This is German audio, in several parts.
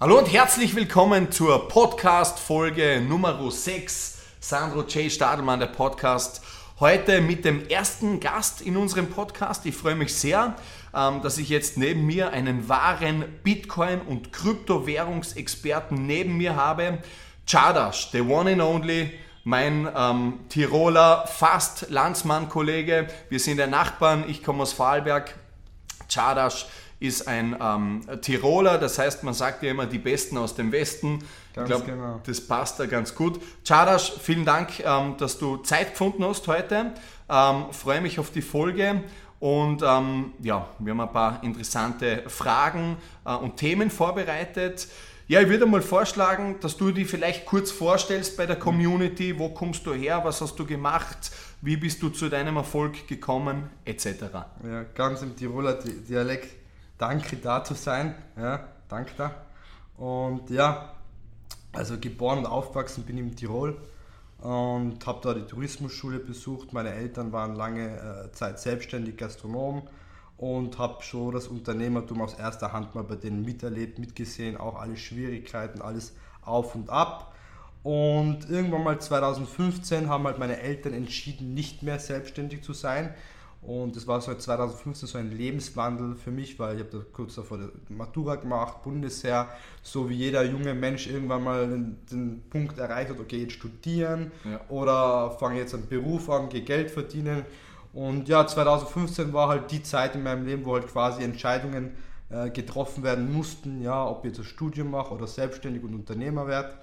Hallo und herzlich willkommen zur Podcast-Folge Nummer 6. Sandro J. Stadelmann, der Podcast. Heute mit dem ersten Gast in unserem Podcast. Ich freue mich sehr, ähm, dass ich jetzt neben mir einen wahren Bitcoin- und Kryptowährungsexperten neben mir habe. Chadash, the one and only, mein ähm, Tiroler, fast Landsmann-Kollege. Wir sind der Nachbarn, ich komme aus Vorarlberg. Chadash ist ein ähm, Tiroler, das heißt, man sagt ja immer die Besten aus dem Westen. Ganz ich glaube, genau. das passt da ganz gut. Chadash, vielen Dank, ähm, dass du Zeit gefunden hast heute. Ähm, freue mich auf die Folge. Und ähm, ja, wir haben ein paar interessante Fragen äh, und Themen vorbereitet. Ja, ich würde mal vorschlagen, dass du dich vielleicht kurz vorstellst bei der Community. Wo kommst du her? Was hast du gemacht? Wie bist du zu deinem Erfolg gekommen? Etc. Ja, ganz im Tiroler Di- Dialekt. Danke da zu sein. Ja, danke da. Und ja, also geboren und aufgewachsen bin ich im Tirol und habe da die Tourismusschule besucht. Meine Eltern waren lange äh, Zeit selbstständig Gastronomen und habe schon das Unternehmertum aus erster Hand mal bei denen miterlebt, mitgesehen, auch alle Schwierigkeiten, alles auf und ab. Und irgendwann mal 2015 haben halt meine Eltern entschieden, nicht mehr selbstständig zu sein. Und das war so 2015 so ein Lebenswandel für mich, weil ich habe da kurz davor die Matura gemacht, Bundesheer, so wie jeder junge Mensch irgendwann mal den, den Punkt erreicht hat, okay, jetzt studieren Ja. oder fange jetzt einen Beruf an, gehe Geld verdienen. Und ja, 2015 war halt die Zeit in meinem Leben, wo halt quasi Entscheidungen äh, getroffen werden mussten, ja, ob ich jetzt ein Studium mache oder selbstständig und Unternehmer werde.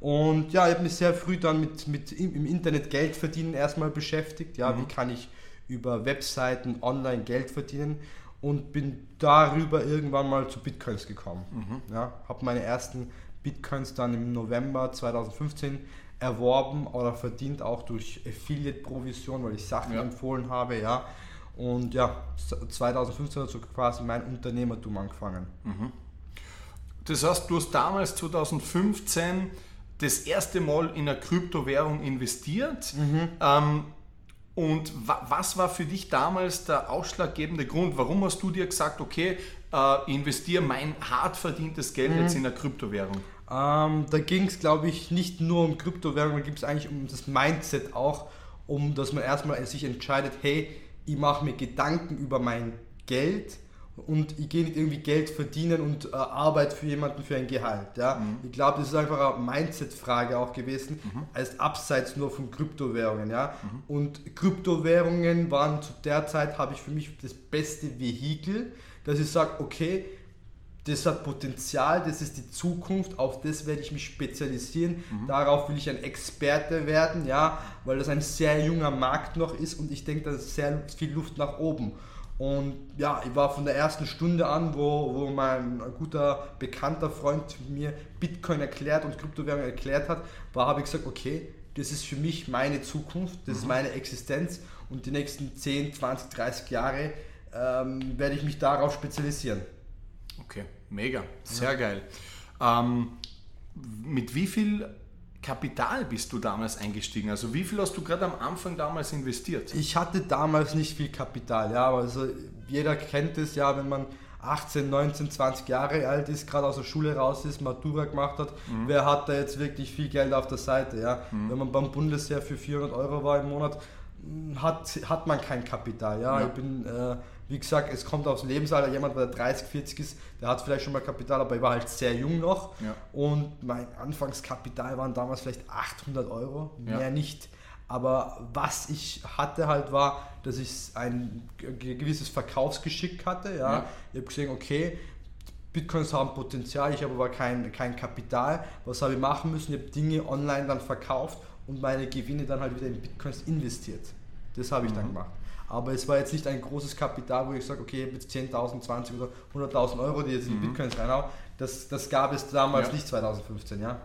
Und ja, ich habe mich sehr früh dann mit, mit im Internet Geld verdienen erstmal beschäftigt. Ja, wie kann ich über Webseiten online Geld verdienen und bin darüber irgendwann mal zu Bitcoins gekommen. Ja, habe meine ersten Bitcoins dann im November 2015 erworben oder verdient auch durch Affiliate-Provision, weil ich Sachen Ja. empfohlen habe, ja. Und ja, 2015 hat so quasi mein Unternehmertum angefangen. Das heißt, du hast damals 2015 das erste Mal in eine Kryptowährung investiert. Ähm, und wa was war für dich damals der ausschlaggebende Grund? Warum hast du dir gesagt, okay, äh, investiere mein hart verdientes Geld jetzt in eine Kryptowährung? Ähm, da ging es, glaube ich, nicht nur um Kryptowährungen, da ging es eigentlich um das Mindset auch, um dass man erstmal sich entscheidet, hey, ich mache mir Gedanken über mein Geld und ich gehe nicht irgendwie Geld verdienen und äh, arbeite für jemanden für ein Gehalt. Ja? Ich glaube, das ist einfach eine Mindset-Frage auch gewesen, als abseits nur von Kryptowährungen. Ja? Und Kryptowährungen waren zu der Zeit, habe ich für mich das beste Vehikel, dass ich sage, okay, das hat Potenzial, das ist die Zukunft, auf das werde ich mich spezialisieren, darauf will ich ein Experte werden, ja, weil das ein sehr junger Markt noch ist und ich denke, da ist sehr viel Luft nach oben. Und ja, ich war von der ersten Stunde an, wo, wo mein guter, bekannter Freund mir Bitcoin erklärt und Kryptowährung erklärt hat, war, habe ich gesagt, okay, das ist für mich meine Zukunft, das ist meine Existenz und die nächsten 10, 20, 30 Jahre ähm, werde ich mich darauf spezialisieren. Okay, mega, sehr geil. Ähm, mit wie viel Kapital bist du damals eingestiegen? Also wie viel hast du gerade am Anfang damals investiert? Ich hatte damals nicht viel Kapital, ja, aber also jeder kennt es ja, wenn man 18, 19, 20 Jahre alt ist, gerade aus der Schule raus ist, Matura gemacht hat, wer hat da jetzt wirklich viel Geld auf der Seite, ja? Wenn man beim Bundesheer für 400 Euro war im Monat, mh, hat, hat man kein Kapital, ja. Ja. Ich bin, äh, wie gesagt, es kommt aufs Lebensalter, jemand, der 30, 40 ist, der hat vielleicht schon mal Kapital, aber ich war halt sehr jung noch Ja. und mein Anfangskapital waren damals vielleicht 800 Euro, Ja. mehr nicht. Aber was ich hatte halt war, dass ich ein ge- gewisses Verkaufsgeschick hatte. Ja. Ja. Ich habe gesehen, okay, Bitcoins haben Potenzial, ich habe aber kein, kein Kapital. Was habe ich machen müssen? Ich habe Dinge online dann verkauft und meine Gewinne dann halt wieder in Bitcoins investiert. Das habe ich mhm. dann gemacht. Aber es war jetzt nicht ein großes Kapital, wo ich sage, okay, ich habe jetzt 10.000, 20 oder 100.000 Euro, die jetzt in die mhm. Bitcoins reinhauen. Das, das gab es damals ja. nicht 2015, ja.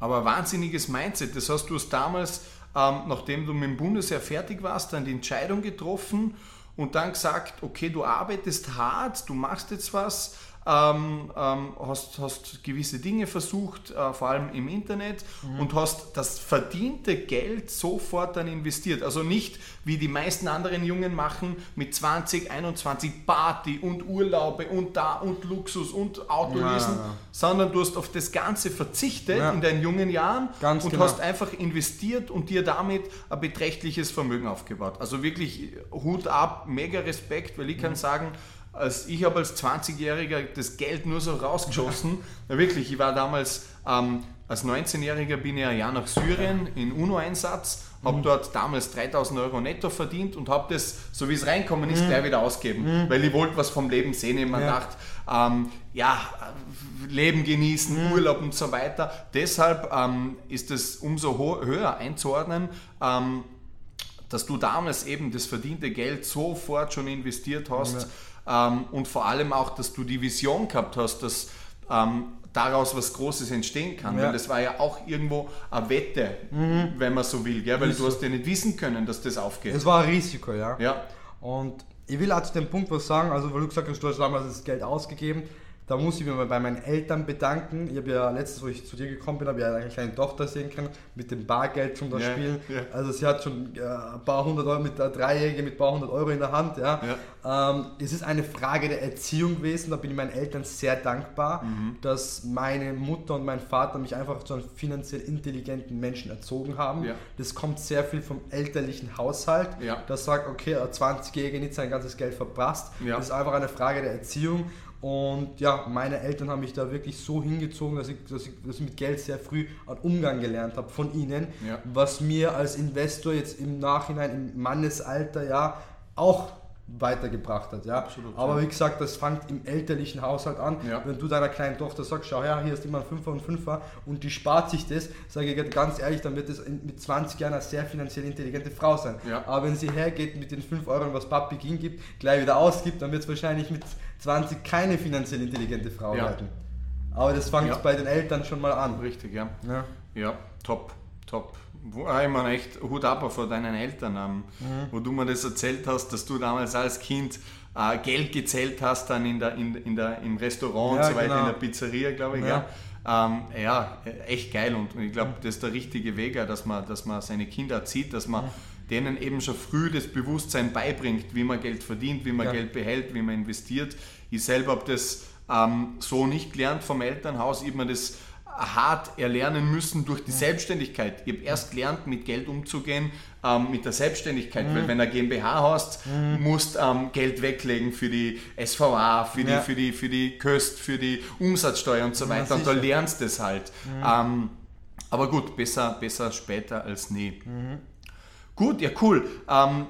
Aber wahnsinniges Mindset. Das heißt, du hast damals, ähm, nachdem du mit dem Bundesheer fertig warst, dann die Entscheidung getroffen und dann gesagt, okay, du arbeitest hart, du machst jetzt was, ähm, ähm, hast, hast gewisse Dinge versucht, äh, vor allem im Internet, mhm. und hast das verdiente Geld sofort dann investiert. Also nicht wie die meisten anderen Jungen machen mit 20, 21 Party und Urlaube und da und Luxus und Autolesen, ja, sondern du hast auf das Ganze verzichtet ja. in deinen jungen Jahren Ganz und genau. hast einfach investiert und dir damit ein beträchtliches Vermögen aufgebaut. Also wirklich Hut ab, mega Respekt, weil ich mhm. kann sagen, als ich habe als 20-Jähriger das Geld nur so rausgeschossen. Na wirklich, ich war damals, ähm, als 19-Jähriger bin ich ein Jahr nach Syrien in UNO-Einsatz, habe mhm. dort damals 3000 Euro netto verdient und habe das, so wie es reinkommen ist, mhm. gleich wieder ausgeben, mhm. weil ich wollte was vom Leben sehen. Ich habe ja. gedacht, ähm, ja, Leben genießen, mhm. Urlaub und so weiter. Deshalb ähm, ist es umso höher einzuordnen, ähm, dass du damals eben das verdiente Geld sofort schon investiert hast. Ja ähm, und vor allem auch, dass du die Vision gehabt hast, dass ähm, daraus was Großes entstehen kann. Ja. Weil das war ja auch irgendwo eine Wette, mhm. wenn man so will, gell? weil Risiko. du hast ja nicht wissen können, dass das aufgeht. Es war ein Risiko, ja. ja. Und ich will auch zu dem Punkt was sagen, also weil du gesagt hast, du hast damals das Geld ausgegeben, da muss ich mich mal bei meinen Eltern bedanken. Ich habe ja letztes, wo ich zu dir gekommen bin, habe ja eine kleine Tochter sehen können, mit dem Bargeld zum das yeah, Spielen. Yeah. Also sie hat schon äh, ein paar hundert Euro, mit der Dreijährige mit ein paar hundert Euro in der Hand. Ja. Ähm, es ist eine Frage der Erziehung gewesen, da bin ich meinen Eltern sehr dankbar, mhm. dass meine Mutter und mein Vater mich einfach zu einem finanziell intelligenten Menschen erzogen haben. Das kommt sehr viel vom elterlichen Haushalt, das sagt, okay, ein 20-Jähriger nicht sein ganzes Geld verprasst. Das ist einfach eine Frage der Erziehung und ja, meine Eltern haben mich da wirklich so hingezogen, dass ich, dass ich, dass ich mit Geld sehr früh einen Umgang gelernt habe von ihnen, ja. was mir als Investor jetzt im Nachhinein im Mannesalter ja auch weitergebracht hat. Ja? Absolut, Aber ja. wie gesagt, das fängt im elterlichen Haushalt an. Ja. Wenn du deiner kleinen Tochter sagst, schau her, hier ist immer ein Fünfer und Fünfer und die spart sich das, sage ich ganz ehrlich, dann wird es mit 20 Jahren eine sehr finanziell intelligente Frau sein. Ja. Aber wenn sie hergeht mit den 5 Euro, was Papi ging gibt, gleich wieder ausgibt, dann wird es wahrscheinlich mit 20 keine finanziell intelligente Frau werden. Aber das fängt bei den Eltern schon mal an. Richtig, ja. Ja, ja top, top wo, ich meine echt Hut ab vor deinen Eltern, ähm, mhm. wo du mir das erzählt hast, dass du damals als Kind äh, Geld gezählt hast dann in der, in, in der, im Restaurant ja, und so weiter, genau. in der Pizzeria, glaube ich. Ja. Ja. Ähm, ja, echt geil und ich glaube, das ist der richtige Weg, dass man, dass man seine Kinder erzieht, dass man denen eben schon früh das Bewusstsein beibringt, wie man Geld verdient, wie man ja. Geld behält, wie man investiert. Ich selber habe das ähm, so nicht gelernt vom Elternhaus, ich habe mir das hart erlernen müssen durch die Selbstständigkeit. Ich habe erst gelernt, mit Geld umzugehen, ähm, mit der Selbstständigkeit, mhm. weil wenn du eine GmbH hast, mhm. musst ähm, Geld weglegen für die SVA, für die, ja. für die, für die Köst, für die Umsatzsteuer und so weiter. Ja, und da lernst du es halt. Mhm. Ähm, aber gut, besser, besser später als nie. Mhm. Gut, ja cool. Ähm,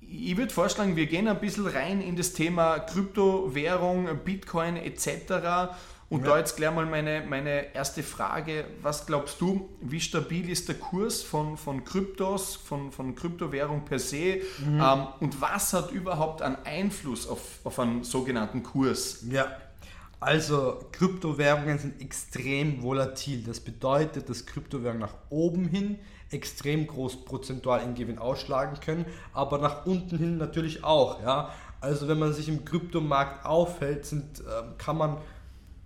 ich würde vorschlagen, wir gehen ein bisschen rein in das Thema Kryptowährung, Bitcoin etc. Und ja. da jetzt gleich mal meine, meine erste Frage. Was glaubst du, wie stabil ist der Kurs von, von Kryptos, von, von Kryptowährung per se? Mhm. Ähm, und was hat überhaupt einen Einfluss auf, auf einen sogenannten Kurs? Ja, also Kryptowährungen sind extrem volatil. Das bedeutet, dass Kryptowährungen nach oben hin extrem groß prozentual in Gewinn ausschlagen können, aber nach unten hin natürlich auch. Ja? Also wenn man sich im Kryptomarkt aufhält, sind, äh, kann man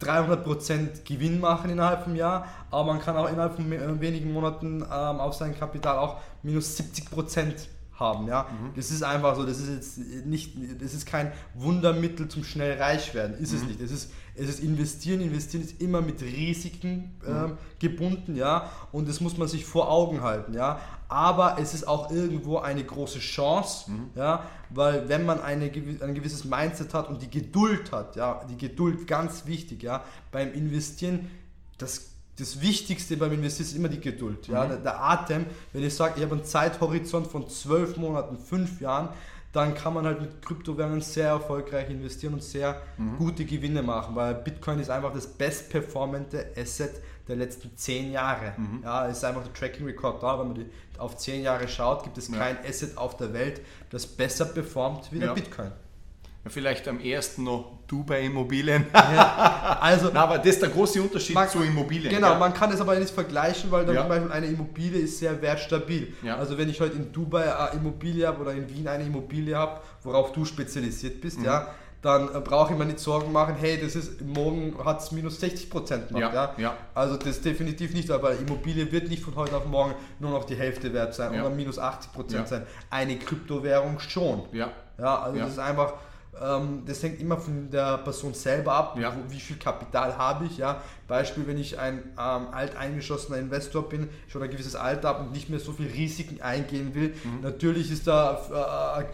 300% Gewinn machen innerhalb vom Jahr, aber man kann auch innerhalb von äh, wenigen Monaten ähm, auf sein Kapital auch minus 70% haben. Ja? Mhm. Das ist einfach so, das ist jetzt nicht, das ist kein Wundermittel zum schnell reich werden, ist mhm. es nicht. Es ist, es ist investieren, investieren ist immer mit Risiken mhm. gebunden, ja, und das muss man sich vor Augen halten, ja. Aber es ist auch irgendwo eine große Chance, mhm. ja, weil wenn man eine, ein gewisses Mindset hat und die Geduld hat, ja, die Geduld ganz wichtig, ja, beim Investieren, das das Wichtigste beim Investieren ist immer die Geduld. Ja? Mhm. Der, der, Atem, wenn ich sage, ich habe einen Zeithorizont von zwölf Monaten, fünf Jahren, dann kann man halt mit Kryptowährungen sehr erfolgreich investieren und sehr Mhm. gute Gewinne machen, weil Bitcoin ist einfach das bestperformante Asset der letzten zehn Jahre. Mhm. Ja, es ist einfach der Tracking Record da, wenn man die auf zehn Jahre schaut, gibt es Ja. kein Asset auf der Welt, das besser performt wie der Ja. Bitcoin. Ja, vielleicht am ersten noch Dubai Immobilien. Also Na, aber das ist der große Unterschied Man- zu Immobilien. Genau, ja. man kann es aber nicht vergleichen, weil dann Ja. zum Beispiel eine Immobilie ist sehr wertstabil. Ja. Also wenn ich heute in Dubai eine Immobilie habe oder in Wien eine Immobilie habe, worauf du spezialisiert Mhm. bist, ja, dann äh, brauche ich mir nicht Sorgen machen, hey, das ist morgen hat es minus 60 Prozent gemacht. Ja, Ja, ja. Also das definitiv nicht, aber Immobilie wird nicht von heute auf morgen nur noch die Hälfte wert sein Ja. oder minus 80 Prozent Ja. sein. Eine Kryptowährung schon. ja. Ja, also Ja. das ist einfach, das hängt immer von der Person selber ab, Ja. wie viel Kapital habe ich. Ja. Beispiel, wenn ich ein ähm, alteingeschossener Investor bin, schon ein gewisses Alter habe und nicht mehr so viel Risiken eingehen will, Mhm. natürlich ist da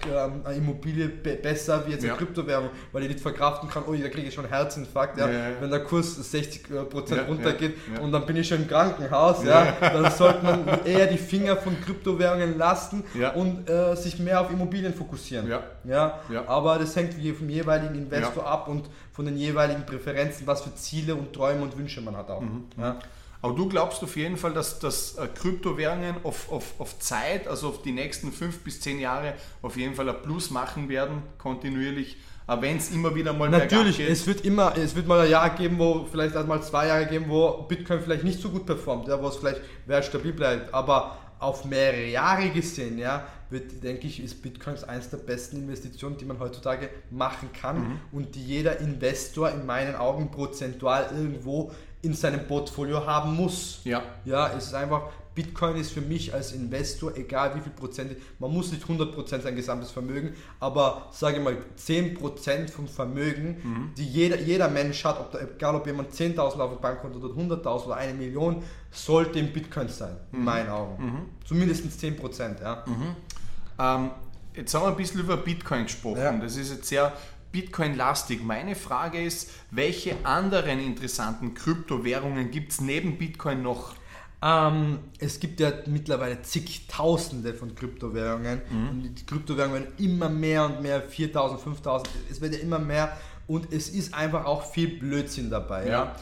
äh, äh, eine Immobilie be besser wie jetzt eine Ja. Kryptowährung, weil ich nicht verkraften kann, oh, da kriege ich schon einen Herzinfarkt, ja, Ja, wenn der Kurs 60 Prozent Ja, runtergeht und dann bin ich schon im Krankenhaus, ja, dann sollte man eher die Finger von Kryptowährungen lassen und äh, sich mehr auf Immobilien fokussieren. Ja. Aber das hängt vom jeweiligen Investor ab und von den jeweiligen Präferenzen, was für Ziele und Träume und Wünsche man hat auch. Mhm. Ja. Aber du glaubst auf jeden Fall, dass, dass äh, Kryptowährungen auf, auf, auf Zeit, also auf die nächsten fünf bis zehn Jahre, auf jeden Fall ein Plus machen werden, kontinuierlich, wenn es immer wieder mal Natürlich, geht. es wird immer, es wird mal ein Jahr geben, wo vielleicht einmal zwei Jahre geben, wo Bitcoin vielleicht nicht so gut performt, ja, wo es vielleicht wertstabil bleibt, aber auf mehrere Jahre gesehen, ja, wird, denke ich, ist Bitcoin eines der besten Investitionen, die man heutzutage machen kann Mhm. und die jeder Investor in meinen Augen prozentual irgendwo in seinem Portfolio haben muss. Ja. Ja, es ist einfach, Bitcoin ist für mich als Investor, egal wie viel Prozent, man muss nicht 100% sein gesamtes Vermögen, aber sage mal 10% vom Vermögen, die jeder, jeder Mensch hat, ob da, egal ob jemand 10.000 auf dem Bankkonto oder 100.000 oder eine Million, sollte in Bitcoin sein, in meinen Augen. Zumindest 10%, ja. Ähm, jetzt haben wir ein bisschen über Bitcoin gesprochen. Ja. Das ist jetzt sehr Bitcoin-lastig. Meine Frage ist, welche anderen interessanten Kryptowährungen gibt es neben Bitcoin noch? Ähm, es gibt ja mittlerweile zigtausende von Kryptowährungen und die Kryptowährungen werden immer mehr und mehr, 4000, 5000, es wird ja immer mehr und es ist einfach auch viel Blödsinn dabei. Ja. Ja.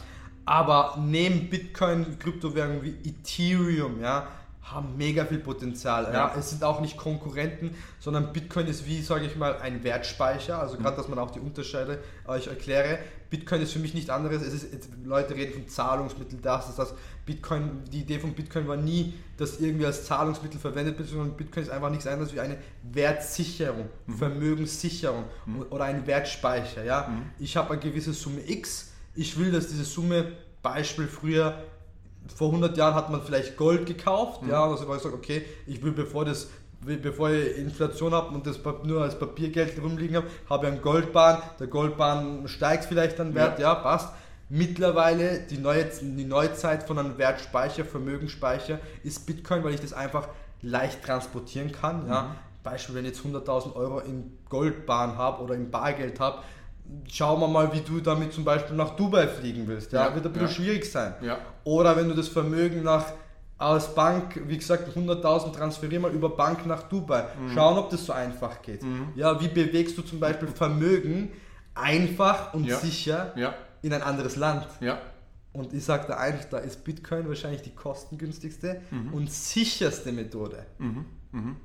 Aber neben Bitcoin, Kryptowährungen wie Ethereum, ja, haben mega viel Potenzial. Ja. Ja. Es sind auch nicht Konkurrenten, sondern Bitcoin ist wie, sage ich mal, ein Wertspeicher. Also gerade, dass man auch die Unterschiede euch erkläre. Bitcoin ist für mich nichts anderes. Es ist, jetzt, Leute reden von Zahlungsmittel, das ist das. Bitcoin, die Idee von Bitcoin war nie, dass irgendwie als Zahlungsmittel verwendet wird, sondern Bitcoin ist einfach nichts anderes wie eine Wertsicherung, Vermögenssicherung oder ein Wertspeicher. Ja? Ich habe eine gewisse Summe X. Ich will, dass diese Summe, Beispiel früher vor 100 Jahren hat man vielleicht Gold gekauft, ja, also man gesagt, okay, ich will bevor das bevor ich Inflation habe und das nur als Papiergeld rumliegen habe, habe ich einen Goldbahn, der Goldbahn steigt vielleicht an Wert, ja, passt. Mittlerweile die neue, die Neuzeit von einem Wertspeicher, Vermögensspeicher ist Bitcoin, weil ich das einfach leicht transportieren kann. Ja. Beispiel, wenn ich jetzt 100.000 Euro in Goldbahn habe oder in Bargeld habe, schauen wir mal, wie du damit zum Beispiel nach Dubai fliegen willst. Ja, Ja, wird ein bisschen ja. schwierig sein. Ja. Oder wenn du das Vermögen nach aus Bank, wie gesagt, 100.000 transferier mal über Bank nach Dubai. Mhm. Schauen, ob das so einfach geht. Ja, wie bewegst du zum Beispiel Vermögen einfach und Ja. sicher in ein anderes Land? ja, Und ich sage da eins, da ist Bitcoin wahrscheinlich die kostengünstigste Mhm. und sicherste Methode.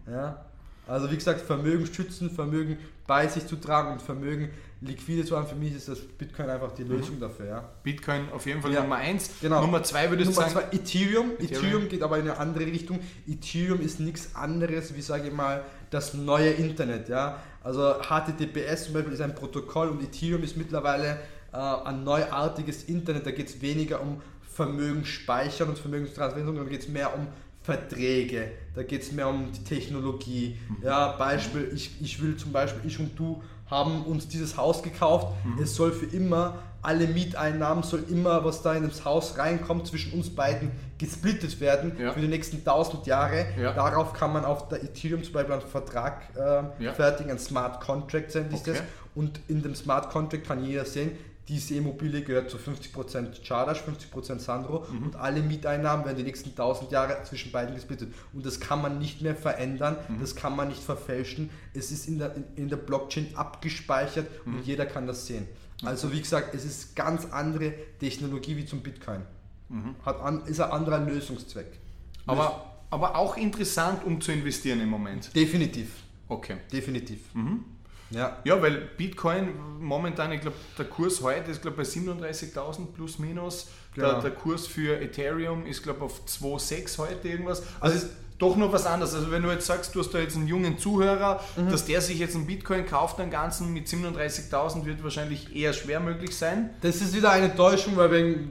Ja? Also wie gesagt, Vermögen schützen, Vermögen bei sich zu tragen und Vermögen liquide zu haben, für mich ist das Bitcoin einfach die Lösung dafür. Ja? Bitcoin auf jeden Fall Ja. Nummer eins. Genau. Nummer zwei würde ich Nummer sagen. zwei, Ethereum. Ethereum. Ethereum geht aber in eine andere Richtung. Ethereum ist nichts anderes wie, sage ich mal, das neue Internet. Ja? Also HTTPS zum Beispiel ist ein Protokoll und Ethereum ist mittlerweile äh, ein neuartiges Internet. Da geht es weniger um Vermögensspeichern und Vermögenstransferierung, sondern geht es mehr um Verträge, da geht es mehr um die Technologie. Ja, Beispiel, ich, ich will zum Beispiel, ich und du haben uns dieses Haus gekauft, es soll für immer, alle Mieteinnahmen soll immer, was da in das Haus reinkommt, zwischen uns beiden gesplittet werden Ja. für die nächsten 1000 Jahre. Ja. Darauf kann man auf der Ethereum zum Beispiel einen Vertrag äh, Ja. fertigen, ein Smart Contract nennt sich Okay. das. Und in dem Smart Contract kann jeder sehen, diese Immobilie gehört zu 50% Chardash, 50% Sandro mhm. und alle Mieteinnahmen werden die nächsten 1000 Jahre zwischen beiden gesplittet. Und das kann man nicht mehr verändern, mhm. das kann man nicht verfälschen. Es ist in der, in, der Blockchain abgespeichert mhm. und jeder kann das sehen. Also wie gesagt, es ist ganz andere Technologie wie zum Bitcoin. Mhm. Hat an, ist ein anderer Lösungszweck. Aber, aber auch interessant, um zu investieren im Moment. Definitiv. Okay. Definitiv. Mhm. Ja. ja, weil Bitcoin momentan, ich glaube, der Kurs heute ist glaube bei 37.000 plus minus. Genau. Der, der, Kurs für Ethereum ist glaube auf 2,6 heute irgendwas. Also ist doch noch was anderes. Also wenn du jetzt sagst, du hast da jetzt einen jungen Zuhörer, mhm. dass der sich jetzt einen Bitcoin kauft, einen ganzen mit 37.000 wird wahrscheinlich eher schwer möglich sein. Das ist wieder eine Täuschung, weil wenn,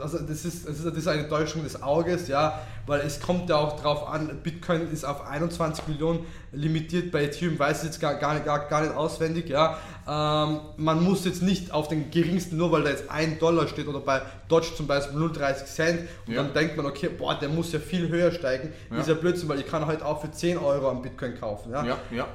also das ist, das ist eine Täuschung des Auges, ja, weil es kommt ja auch darauf an, Bitcoin ist auf 21 Millionen limitiert, bei Ethereum weiß ich jetzt gar, gar, gar, gar nicht auswendig, ja. Ähm, man muss jetzt nicht auf den geringsten, nur weil da jetzt ein Dollar steht oder bei Dodge zum Beispiel 0,30 Cent und ja. dann denkt man, okay, boah, der muss ja viel höher steigen, ja. ist ja Blödsinn, weil ich kann heute auch für 10 Euro am Bitcoin kaufen, ja. ja, ja.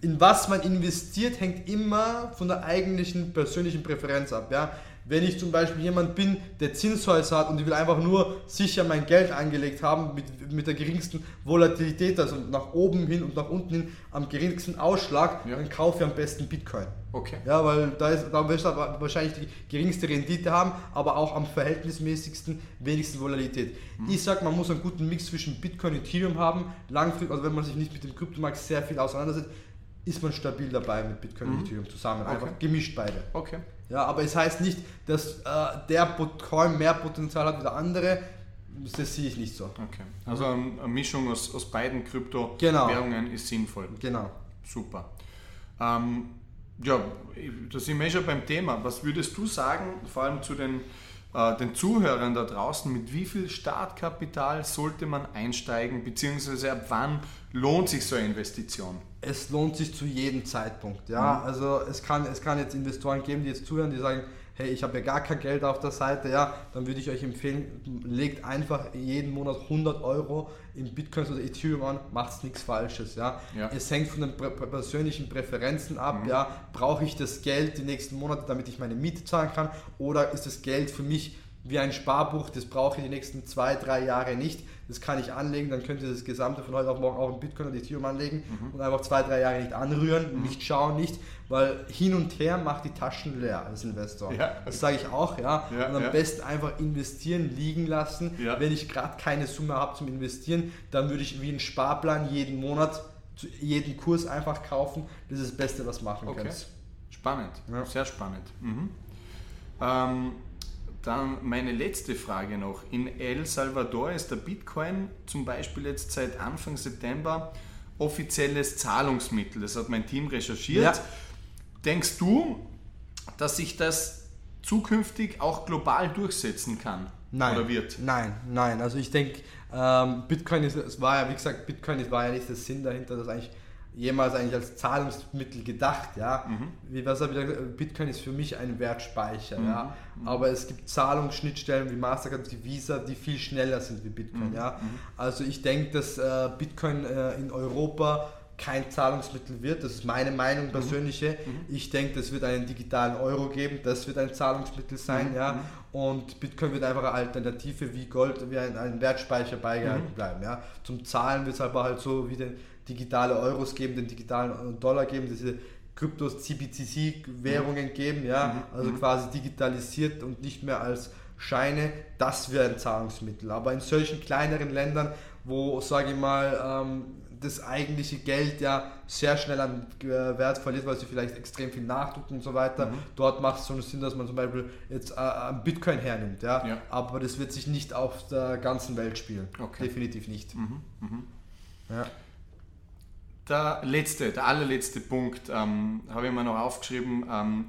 In was man investiert, hängt immer von der eigentlichen persönlichen Präferenz ab, ja wenn ich zum Beispiel jemand bin, der Zinshäuser hat und ich will einfach nur sicher mein Geld angelegt haben mit, mit der geringsten Volatilität, also nach oben hin und nach unten hin am geringsten Ausschlag, ja. dann kaufe ich am besten Bitcoin. Okay. Ja, weil da, ist, da wirst du wahrscheinlich die geringste Rendite haben, aber auch am verhältnismäßigsten wenigsten Volatilität. Mhm. Ich sag, man muss einen guten Mix zwischen Bitcoin und Ethereum haben. Langfristig, also wenn man sich nicht mit dem Kryptomarkt sehr viel auseinandersetzt, ist man stabil dabei mit Bitcoin mhm. und Ethereum zusammen. Okay. Einfach gemischt beide. Okay. Ja, aber es heißt nicht, dass äh, der Bitcoin mehr Potenzial hat wie der andere. Das sehe ich nicht so. Okay. Also eine Mischung aus, aus beiden Kryptowährungen genau. ist sinnvoll. Genau. Super. Ähm, ja, da sind wir schon beim Thema. Was würdest du sagen, vor allem zu den, äh, den Zuhörern da draußen, mit wie viel Startkapital sollte man einsteigen, beziehungsweise ab wann lohnt sich so eine Investition? es lohnt sich zu jedem Zeitpunkt. Ja? Mhm. Also es kann, es kann jetzt Investoren geben, die jetzt zuhören, die sagen, hey, ich habe ja gar kein Geld auf der Seite, ja, dann würde ich euch empfehlen, legt einfach jeden Monat 100 Euro in Bitcoins oder Ethereum an, macht nichts Falsches, ja. ja. Es hängt von den persönlichen Präferenzen ab, mhm. ja. Brauche ich das Geld die nächsten Monate, damit ich meine Miete zahlen kann, oder ist das Geld für mich wie ein Sparbuch, das brauche ich die nächsten zwei, drei Jahre nicht. Das kann ich anlegen, dann könnt ihr das Gesamte von heute auf morgen auch in Bitcoin oder Ethereum anlegen mhm. und einfach zwei, drei Jahre nicht anrühren, mhm. nicht schauen, nicht, weil hin und her macht die Taschen leer als Investor. Ja. Das sage ich auch, ja. ja und am ja. besten einfach investieren, liegen lassen. Wenn ich gerade keine Summe habe zum Investieren, dann würde ich wie einen Sparplan jeden Monat jeden Kurs einfach kaufen. Das ist das Beste, was machen okay. kannst. Spannend, sehr spannend. Mhm. Ähm, dann meine letzte Frage noch. In El Salvador ist der Bitcoin zum Beispiel jetzt seit Anfang September offizielles Zahlungsmittel. Das hat mein Team recherchiert. Ja. Denkst du, dass sich das zukünftig auch global durchsetzen kann? Nein. Oder wird? Nein, nein. Also ich denke, ähm, Bitcoin ist, es war ja, wie gesagt, Bitcoin war ja nicht der Sinn dahinter, dass eigentlich jemals eigentlich als Zahlungsmittel gedacht, ja. Mhm. Wie was wieder, Bitcoin ist für mich ein Wertspeicher, mhm. ja. Mhm. Aber es gibt Zahlungsschnittstellen wie Mastercard, wie Visa, die viel schneller sind wie Bitcoin, mhm. ja. Mhm. Also ich denke, dass äh, Bitcoin äh, in Europa kein Zahlungsmittel wird. Das ist meine Meinung mhm. persönliche. Mhm. Ich denke, das wird einen digitalen Euro geben. Das wird ein Zahlungsmittel sein, mhm. ja. Und Bitcoin wird einfach eine Alternative wie Gold, wie ein, ein Wertspeicher beigehalten bleiben, ja. Zum Zahlen wird es aber halt so wie den digitale Euros geben, den digitalen Dollar geben, diese Kryptos, CBCC-Währungen geben, ja, mhm. also mhm. quasi digitalisiert und nicht mehr als Scheine, das wäre ein Zahlungsmittel. Aber in solchen kleineren Ländern, wo, sage ich mal, ähm, das eigentliche Geld ja sehr schnell an äh, Wert verliert, weil sie vielleicht extrem viel nachdrucken und so weiter. Mhm. Dort macht es schon Sinn, dass man zum Beispiel jetzt äh, Bitcoin hernimmt, ja? ja? Aber das wird sich nicht auf der ganzen Welt spielen. Okay. Definitiv nicht. Mhm. Mhm. Ja. Der letzte, der allerletzte Punkt ähm, habe ich mir noch aufgeschrieben. Ähm,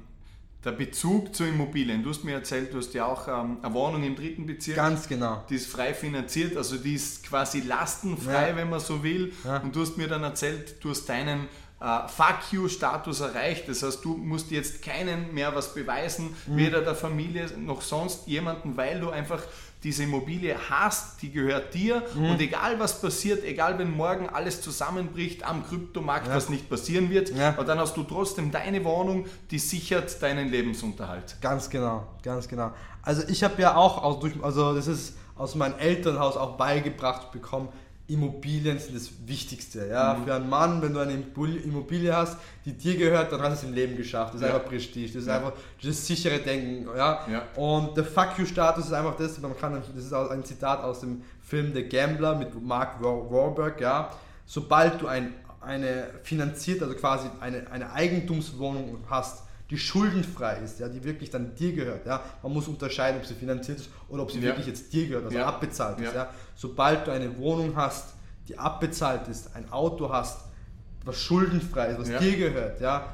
der Bezug zu Immobilien. Du hast mir erzählt, du hast ja auch ähm, eine Wohnung im dritten Bezirk. Ganz genau. Die ist frei finanziert, also die ist quasi lastenfrei, ja. wenn man so will. Ja. Und du hast mir dann erzählt, du hast deinen äh, Fuck you-Status erreicht. Das heißt, du musst jetzt keinen mehr was beweisen, mhm. weder der Familie noch sonst jemanden, weil du einfach diese Immobilie hast, die gehört dir Mhm. und egal was passiert, egal wenn morgen alles zusammenbricht am Kryptomarkt, was nicht passieren wird, Ja. aber dann hast du trotzdem deine Wohnung, die sichert deinen Lebensunterhalt. Ganz genau, ganz genau. Also ich habe ja auch, aus, durch, also das ist aus meinem Elternhaus auch beigebracht bekommen, Immobilien sind das Wichtigste. Ja? Mhm. Für einen Mann, wenn du eine Immobilie- hast, die dir gehört, dann hast du es im Leben geschafft. Das ist Ja. einfach Prestige, das ist Ja. einfach das sichere Denken. Ja? Ja. Und der Fuck You-Status ist einfach das, man kann, das ist auch ein Zitat aus dem Film The Gambler mit Mark Wa- Wahlberg. Ja? Sobald du ein, eine finanziert, also quasi eine, eine Eigentumswohnung hast, die schuldenfrei ist, ja, die wirklich dann dir gehört. Ja. Man muss unterscheiden, ob sie finanziert ist oder ob sie Ja. wirklich jetzt dir gehört, also Ja. abbezahlt ist. Ja. Sobald du eine Wohnung hast, die abbezahlt ist, ein Auto hast, was schuldenfrei ist, was dir gehört, ja,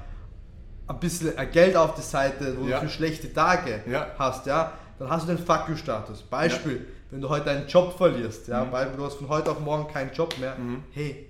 ein bisschen Geld auf die Seite, wo du für schlechte Tage Ja. hast, ja, dann hast du den Fuck You-Status. Beispiel, wenn du heute einen Job verlierst, Mhm. ja, weil du hast von heute auf morgen keinen Job mehr, hey,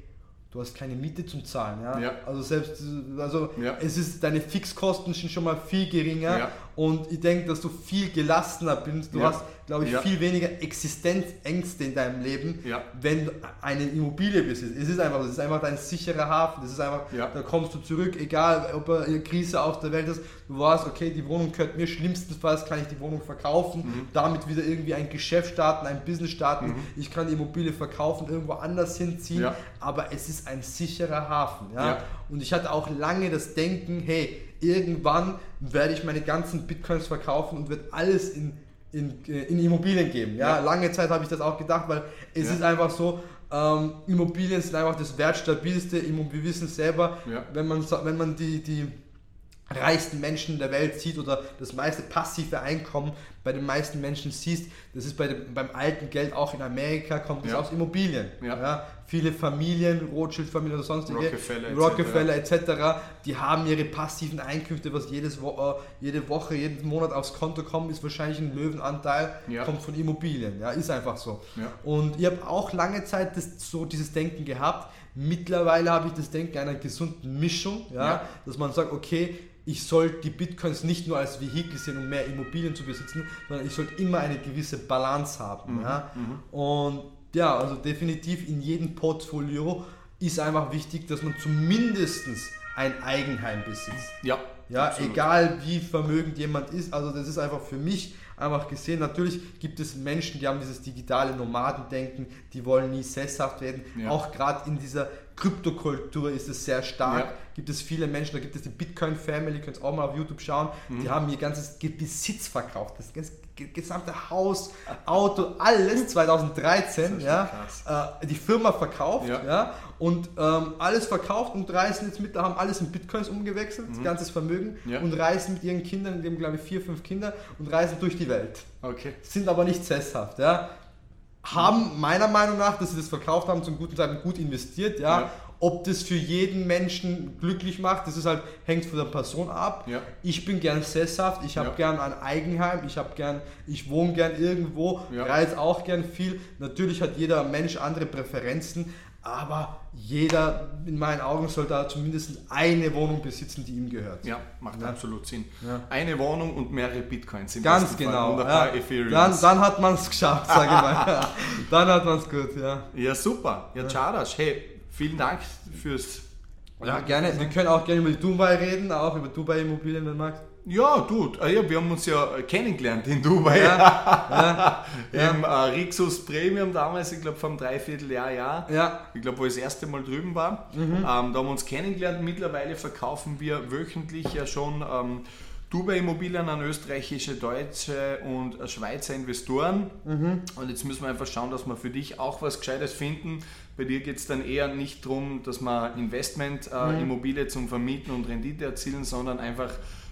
du hast keine Miete zum Zahlen, ja. Ja. Also selbst, also Ja. es ist, deine Fixkosten sind schon mal viel geringer Ja. Und ich denke, dass du viel gelassener bist. Du Ja. hast, glaube ich, Ja. viel weniger Existenzängste in deinem Leben, Ja. wenn du eine Immobilie besitzt. Es ist einfach, das ist einfach dein sicherer Hafen. Das ist einfach, da kommst du zurück, egal ob eine Krise auf der Welt ist. Du weißt, okay, die Wohnung gehört mir. Schlimmstenfalls kann ich die Wohnung verkaufen, Mhm. damit wieder irgendwie ein Geschäft starten, ein Business starten. Ich kann die Immobilie verkaufen, irgendwo anders hinziehen. Aber es ist ein sicherer Hafen. Ja. Und ich hatte auch lange das Denken, hey, irgendwann werde ich meine ganzen Bitcoins verkaufen und wird alles in, in, äh, in Immobilien geben. Ja? Ja. Lange Zeit habe ich das auch gedacht, weil es Ja. ist einfach so, ähm, Immobilien sind einfach das wertstabilste. Wir wissen selber, Ja. wenn man, wenn man die, die reichsten Menschen der Welt sieht oder das meiste passive Einkommen bei den meisten Menschen siehst, das ist bei dem, beim alten Geld auch in Amerika, kommt das Ja. aus Immobilien. Ja. Viele Familien, Rothschild-Familien oder sonstige, Rockefeller etc. Rockefeller etc., die haben ihre passiven Einkünfte, was jedes Wo äh, jede Woche, jeden Monat aufs Konto kommt, ist wahrscheinlich ein Löwenanteil, Ja. kommt von Immobilien. Ja, ist einfach so. Ja. Und ich habe auch lange Zeit das, so dieses Denken gehabt. Mittlerweile habe ich das Denken einer gesunden Mischung, ja, Ja. dass man sagt, okay, ich soll die Bitcoins nicht nur als Vehikel sehen, um mehr Immobilien zu besitzen, sondern ich sollte immer eine gewisse Balance haben. Ja? Und ja, also definitiv in jedem Portfolio ist einfach wichtig, dass man zumindest ein Eigenheim besitzt. Ja, Ja, absolut. egal wie vermögend jemand ist, also das ist einfach für mich einfach gesehen. Natürlich gibt es Menschen, die haben dieses digitale Nomadendenken, die wollen nie sesshaft werden. Ja. Auch gerade in dieser Kryptokultur ist es sehr stark. Ja. Gibt es viele Menschen, da gibt es die Bitcoin Family, könnt ihr auch mal auf YouTube schauen, Mhm. die haben ihr ganzes Besitz verkauft. Das ges- ge- gesamte Haus, Auto, alles 2013, Das ist ja, äh, die Firma verkauft, Ja. ja, und ähm, alles verkauft und reisen jetzt mit, haben alles in Bitcoins umgewechselt, das ganze Vermögen Mhm. Ja. und reisen mit ihren Kindern, die haben glaube ich vier, fünf Kinder und reisen durch die Welt. Okay. Sind aber nicht sesshaft, ja. Haben meiner Meinung nach, dass sie das verkauft haben, zum guten Zeitpunkt gut investiert, ja. Ja. Ob das für jeden Menschen glücklich macht, das ist halt, hängt von der Person ab. Ja. Ich bin gern sesshaft, ich habe Ja. gern ein Eigenheim, ich habe gern, ich wohne gern irgendwo, Ja. reise auch gern viel. Natürlich hat jeder Mensch andere Präferenzen, aber jeder in meinen Augen sollte da zumindest eine Wohnung besitzen, die ihm gehört. Ja, macht Ja. absolut Sinn. Ja. Eine Wohnung und mehrere Bitcoins im Ganz genau. Ja. Dann, dann hat man es geschafft, sage ich mal. dann hat man es gut, ja. ja, super. Ja, Charash, hey, vielen Dank fürs... Ja, gerne. Wir können auch gerne über Dubai reden, auch über Dubai-Immobilien, wenn du magst. Ja, du, äh, ja, wir haben uns ja kennengelernt in Dubai. Ja, ja, Im äh, Rixus Premium damals, ich glaube vom Dreivierteljahr, ja. ja. Ich glaube, wo ich das erste Mal drüben war. Mhm. Ähm, da haben wir uns kennengelernt. Mittlerweile verkaufen wir wöchentlich ja schon ähm, Dubai-Immobilien an österreichische, deutsche und äh, Schweizer Investoren. Mhm. Und jetzt müssen wir einfach schauen, dass wir für dich auch was Gescheites finden. Bei dir geht es dann eher nicht darum, dass wir Investment-Immobilie Mhm. zum Vermieten und Rendite erzielen, sondern einfach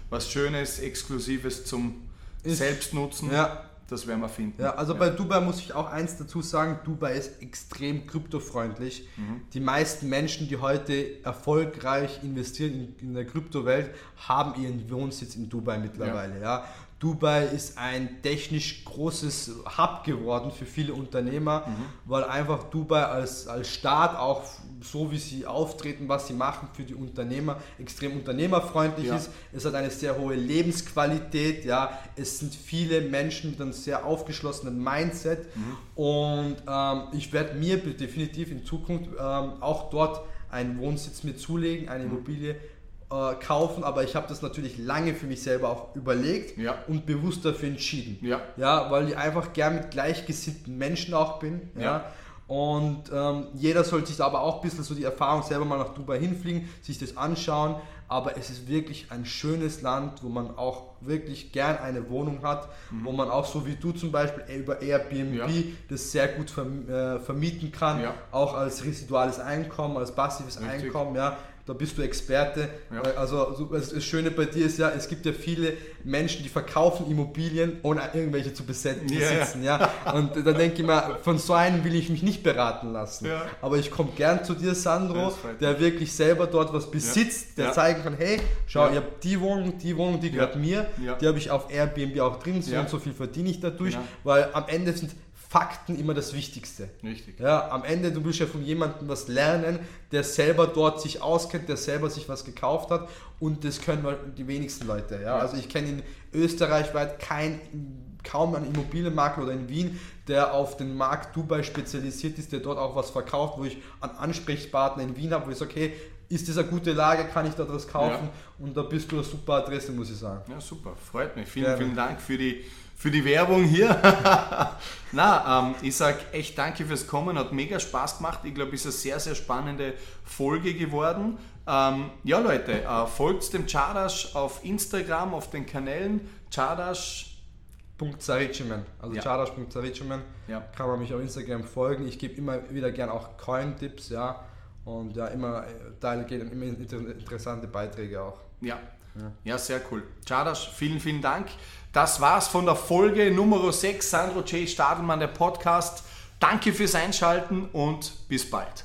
was Schönes, Exklusives zum Ist- Selbstnutzen. Ja. Das werden wir finden. Ja, also bei Dubai muss ich auch eins dazu sagen, Dubai ist extrem kryptofreundlich. Die meisten Menschen, die heute erfolgreich investieren in, in der Kryptowelt, haben ihren Wohnsitz in Dubai mittlerweile. Ja. Dubai ist ein technisch großes Hub geworden für viele Unternehmer, mhm. weil einfach Dubai als, als Staat auch so wie sie auftreten, was sie machen für die Unternehmer, extrem unternehmerfreundlich ja. ist. Es hat eine sehr hohe Lebensqualität, ja. Es sind viele Menschen mit einem sehr aufgeschlossenen Mindset mhm. und ähm, ich werde mir definitiv in Zukunft ähm, auch dort einen Wohnsitz mir zulegen, eine mhm. Immobilie äh, kaufen, aber ich habe das natürlich lange für mich selber auch überlegt ja. und bewusst dafür entschieden. Ja. ja, weil ich einfach gern mit gleichgesinnten Menschen auch bin. Ja. ja. Und ähm, jeder sollte sich aber auch ein bisschen so die Erfahrung selber mal nach Dubai hinfliegen, sich das anschauen. Aber es ist wirklich ein schönes Land, wo man auch wirklich gern eine Wohnung hat, mhm. wo man auch so wie du zum Beispiel über Airbnb ja. das sehr gut äh, vermieten kann, ja. auch als residuales Einkommen, als passives Richtig. Einkommen. Ja da bist du Experte. Ja. Also das Schöne bei dir ist ja, es gibt ja viele Menschen, die verkaufen Immobilien, ohne irgendwelche zu besitzen. Ja, ja. Und da denke ich mal, von so einem will ich mich nicht beraten lassen. Ja. Aber ich komme gern zu dir, Sandro, der wirklich selber dort was besitzt, der zeigen kann, hey, schau, ich habe die Wohnung, die Wohnung, die gehört mir, die habe ich auf Airbnb auch drin, so und so viel verdiene ich dadurch, weil am Ende sind Fakten immer das Wichtigste. Richtig. Ja, am Ende, du willst ja von jemandem was lernen, der selber dort sich auskennt, der selber sich was gekauft hat und das können die wenigsten Leute. Ja? ja. Also ich kenne in Österreich weit kein, kaum einen Immobilienmakler oder in Wien, der auf den Markt Dubai spezialisiert ist, der dort auch was verkauft, wo ich einen Ansprechpartner in Wien habe, wo ich sage, okay, ist das eine gute Lage, kann ich da was kaufen? Ja. Und da bist du eine super Adresse, muss ich sagen. Ja, super, freut mich. Vielen, Gerne. vielen Dank für die für die Werbung hier. Na, ähm, ich sage echt danke fürs Kommen, hat mega Spaß gemacht. Ich glaube, es ist eine sehr, sehr spannende Folge geworden. Ähm, ja, Leute, äh, folgt dem Chadash auf Instagram, auf den Kanälen Chadash. Zaricimen, also ja. chadash.zaricimen, ja. kann man mich auf Instagram folgen. Ich gebe immer wieder gern auch Coin-Tipps, ja, und ja, immer äh, teile gehen immer interessante Beiträge auch. Ja, ja, ja sehr cool. Chadash, vielen, vielen Dank. Das war's von der Folge Nummer 6. Sandro J. Stadelmann, der Podcast. Danke fürs Einschalten und bis bald.